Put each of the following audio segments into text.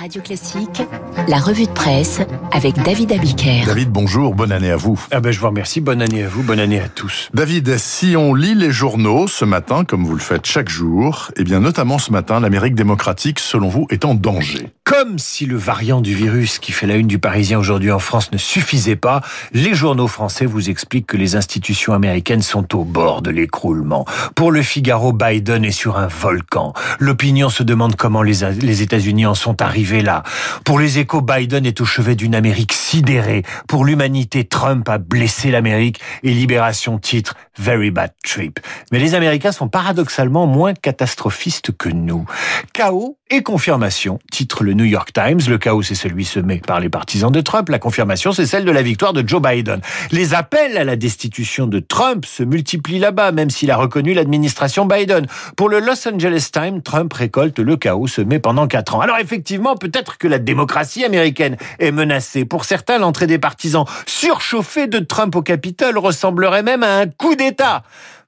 Radio Classique, la revue de presse avec David Abiker. David, bonjour, bonne année à vous. Ah ben, je vous remercie, bonne année à vous, bonne année à tous. David, si on lit les journaux ce matin, comme vous le faites chaque jour, eh bien notamment ce matin, l'Amérique démocratique, selon vous, est en danger. Comme si le variant du virus qui fait la une du Parisien aujourd'hui en France ne suffisait pas, les journaux français vous expliquent que les institutions américaines sont au bord de l'écroulement. Pour le Figaro, Biden est sur un volcan. L'opinion se demande comment les, les États-Unis en sont arrivés là. Pour les échos, Biden est au chevet d'une Amérique sidérée. Pour l'humanité, Trump a blessé l'Amérique et Libération titre Very Bad Trip. Mais les Américains sont paradoxalement moins catastrophistes que nous. Chaos et confirmation, titre le New York Times. Le chaos, c'est celui semé par les partisans de Trump. La confirmation, c'est celle de la victoire de Joe Biden. Les appels à la destitution de Trump se multiplient là-bas, même s'il a reconnu l'administration Biden. Pour le Los Angeles Times, Trump récolte le chaos semé pendant quatre ans. Alors effectivement, peut-être que la démocratie américaine est menacée. Pour certains, l'entrée des partisans surchauffés de Trump au Capitole ressemblerait même à un coup d'État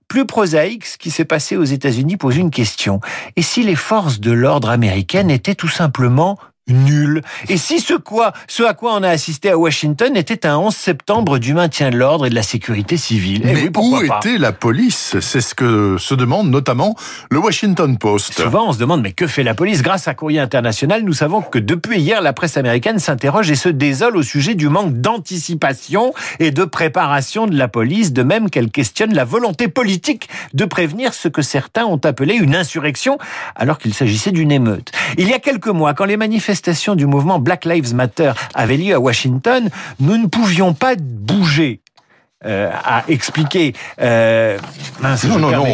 plus prosaïque, ce qui s'est passé aux États-Unis pose une question. Et si les forces de l'ordre américaines étaient tout simplement nul. Et si ce, quoi, ce à quoi on a assisté à Washington était un 11 septembre du maintien de l'ordre et de la sécurité civile eh Mais où était la police? C'est ce que se demande notamment le Washington Post. Souvent, on se demande, mais que fait la police? Grâce à Courrier International, nous savons que depuis hier, la presse américaine s'interroge et se désole au sujet du manque d'anticipation et de préparation de la police, de même qu'elle questionne la volonté politique de prévenir ce que certains ont appelé une insurrection, alors qu'il s'agissait d'une émeute. Il y a quelques mois, quand les manifestants manifestation du mouvement Black Lives Matter avait lieu à Washington, nous ne pouvions pas bouger euh, à expliquer. Euh, non, non, non,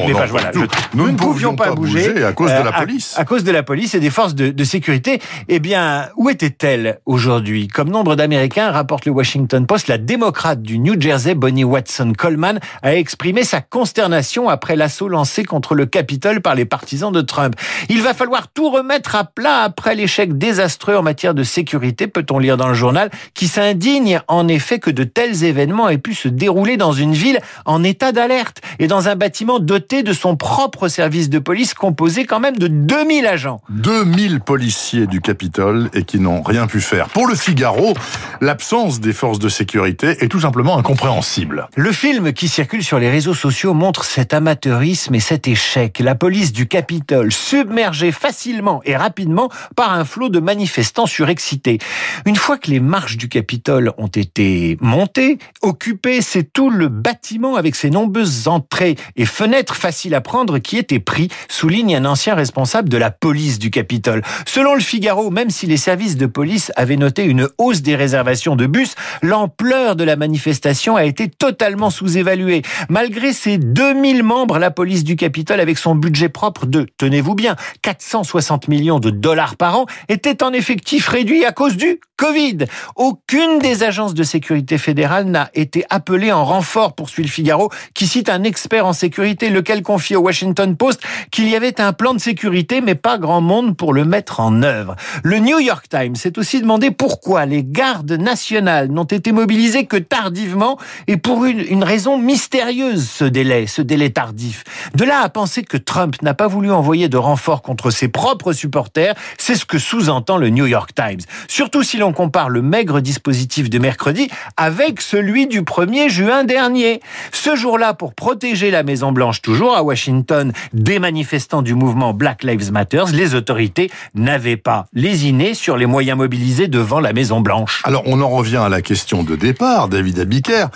nous, ne pouvions pas, bouger, à cause de la euh, police. À, cause de la police et des forces de, de sécurité. Eh bien, où était-elle aujourd'hui? Comme nombre d'Américains, rapporte le Washington Post, la démocrate du New Jersey, Bonnie Watson Coleman, a exprimé sa consternation après l'assaut lancé contre le Capitole par les partisans de Trump. Il va falloir tout remettre à plat après l'échec désastreux en matière de sécurité, peut-on lire dans le journal, qui s'indigne en effet que de tels événements aient pu se dérouler dans une ville en état d'alerte et dans un bâtiment doté de son propre service de police composé quand même de 2000 agents. 2000 policiers du Capitole et qui n'ont rien pu faire. Pour le Figaro, l'absence des forces de sécurité est tout simplement incompréhensible. Le film qui circule sur les réseaux sociaux montre cet amateurisme et cet échec. La police du Capitole submergée facilement et rapidement par un flot de manifestants surexcités. Une fois que les marches du Capitole ont été montées, occupées, c'est tout le bâtiment avec ses nombreuses entrées et fenêtres faciles à prendre qui était pris, souligne un ancien responsable de la police du Capitole. Selon le Figaro, même si les services de police avaient noté une hausse des réservations de bus, l'ampleur de la manifestation a été totalement sous-évaluée. Malgré ses 2000 membres, la police du Capitole, avec son budget propre de, tenez-vous bien, 460 millions de dollars par an, était en effectif réduit à cause du Covid. Aucune des agences de sécurité fédérale n'a été appelée en en renfort, poursuit le Figaro, qui cite un expert en sécurité, lequel confie au Washington Post qu'il y avait un plan de sécurité, mais pas grand monde pour le mettre en œuvre. Le New York Times s'est aussi demandé pourquoi les gardes nationales n'ont été mobilisées que tardivement et pour une, une raison mystérieuse, ce délai, ce délai tardif. De là à penser que Trump n'a pas voulu envoyer de renfort contre ses propres supporters, c'est ce que sous-entend le New York Times. Surtout si l'on compare le maigre dispositif de mercredi avec celui du 1er juin dernier. Ce jour-là, pour protéger la Maison Blanche, toujours à Washington, des manifestants du mouvement Black Lives Matter, les autorités n'avaient pas lésiné sur les moyens mobilisés devant la Maison Blanche. Alors, on en revient à la question de départ, David Abiker.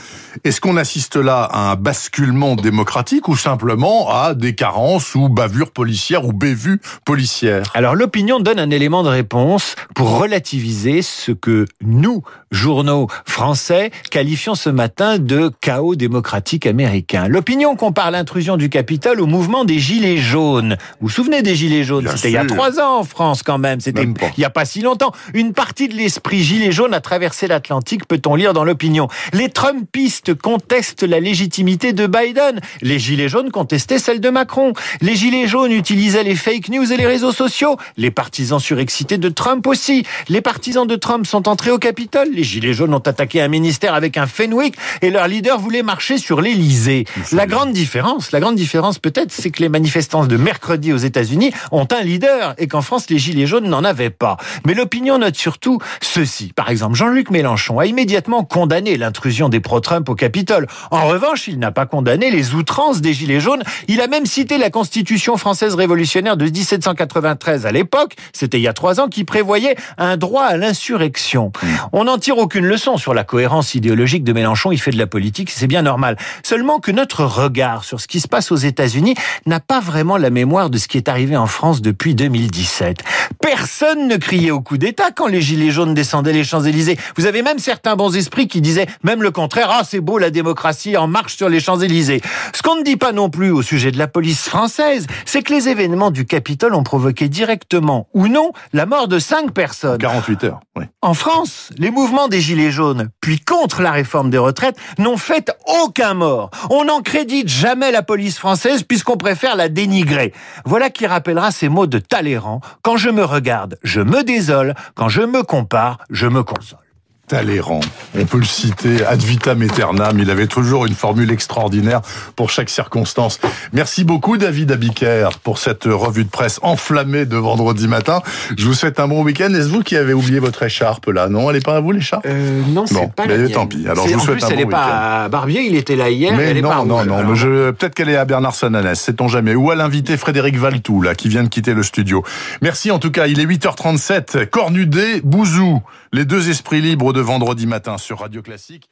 Est-ce qu'on assiste là à un basculement démocratique ou simplement à des carences ou bavures policières ou bévues policières? Alors, l'opinion donne un élément de réponse pour relativiser ce que nous, journaux français, qualifions ce matin de chaos démocratique américain. L'opinion compare l'intrusion du Capitole au mouvement des Gilets jaunes. Vous vous souvenez des Gilets jaunes? C'était il y a trois ans en France quand même. C'était il n'y a pas si longtemps. Une partie de l'esprit Gilets jaunes a traversé l'Atlantique, peut-on lire dans l'opinion. Les Trumpistes contestent la légitimité de Biden. Les Gilets jaunes contestaient celle de Macron. Les Gilets jaunes utilisaient les fake news et les réseaux sociaux. Les partisans surexcités de Trump aussi. Les partisans de Trump sont entrés au Capitole. Les Gilets jaunes ont attaqué un ministère avec un Fenwick et leur leur leader voulait marcher sur l'Élysée. La grande différence, la grande différence peut-être, c'est que les manifestants de mercredi aux États-Unis ont un leader et qu'en France, les Gilets jaunes n'en avaient pas. Mais l'opinion note surtout ceci. Par exemple, Jean-Luc Mélenchon a immédiatement condamné l'intrusion des pro-Trump au Capitole. En revanche, il n'a pas condamné les outrances des Gilets jaunes. Il a même cité la Constitution française révolutionnaire de 1793 à l'époque, c'était il y a trois ans, qui prévoyait un droit à l'insurrection. Hmm. On n'en tire aucune leçon sur la cohérence idéologique de Mélenchon. Il fait de la c'est bien normal. Seulement que notre regard sur ce qui se passe aux États-Unis n'a pas vraiment la mémoire de ce qui est arrivé en France depuis 2017. Personne ne criait au coup d'État quand les Gilets jaunes descendaient les Champs-Élysées. Vous avez même certains bons esprits qui disaient même le contraire. Ah, c'est beau la démocratie en marche sur les Champs-Élysées. Ce qu'on ne dit pas non plus au sujet de la police française, c'est que les événements du Capitole ont provoqué directement ou non la mort de cinq personnes. 48 heures, En France, les mouvements des Gilets jaunes, puis contre la réforme des retraites, n'ont fait aucun mort. On n'en crédite jamais la police française puisqu'on préfère la dénigrer. Voilà qui rappellera ces mots de Talleyrand. Quand je me regarde, je me désole. Quand je me compare, je me console. Talleyrand. On peut le citer ad vitam aeternam. Il avait toujours une formule extraordinaire pour chaque circonstance. Merci beaucoup, David Abiker, pour cette revue de presse enflammée de vendredi matin. Je vous souhaite un bon week-end. Est-ce vous qui avez oublié votre écharpe là? Non, elle n'est pas à vous l'écharpe? Euh, Non, c'est pas la Tant pis. Alors je vous souhaite un bon week-end. pas à Barbier. Il était là hier. Mais elle non, est pas non, non, peut-être qu'elle est à Bernard Sananès. Sait-on jamais Ou à l'invité Frédéric Valtou là, qui vient de quitter le studio. Merci en tout cas. Il est 8h37. Cornudé, Bouzou, les deux esprits libres de vendredi matin sur Radio Classique.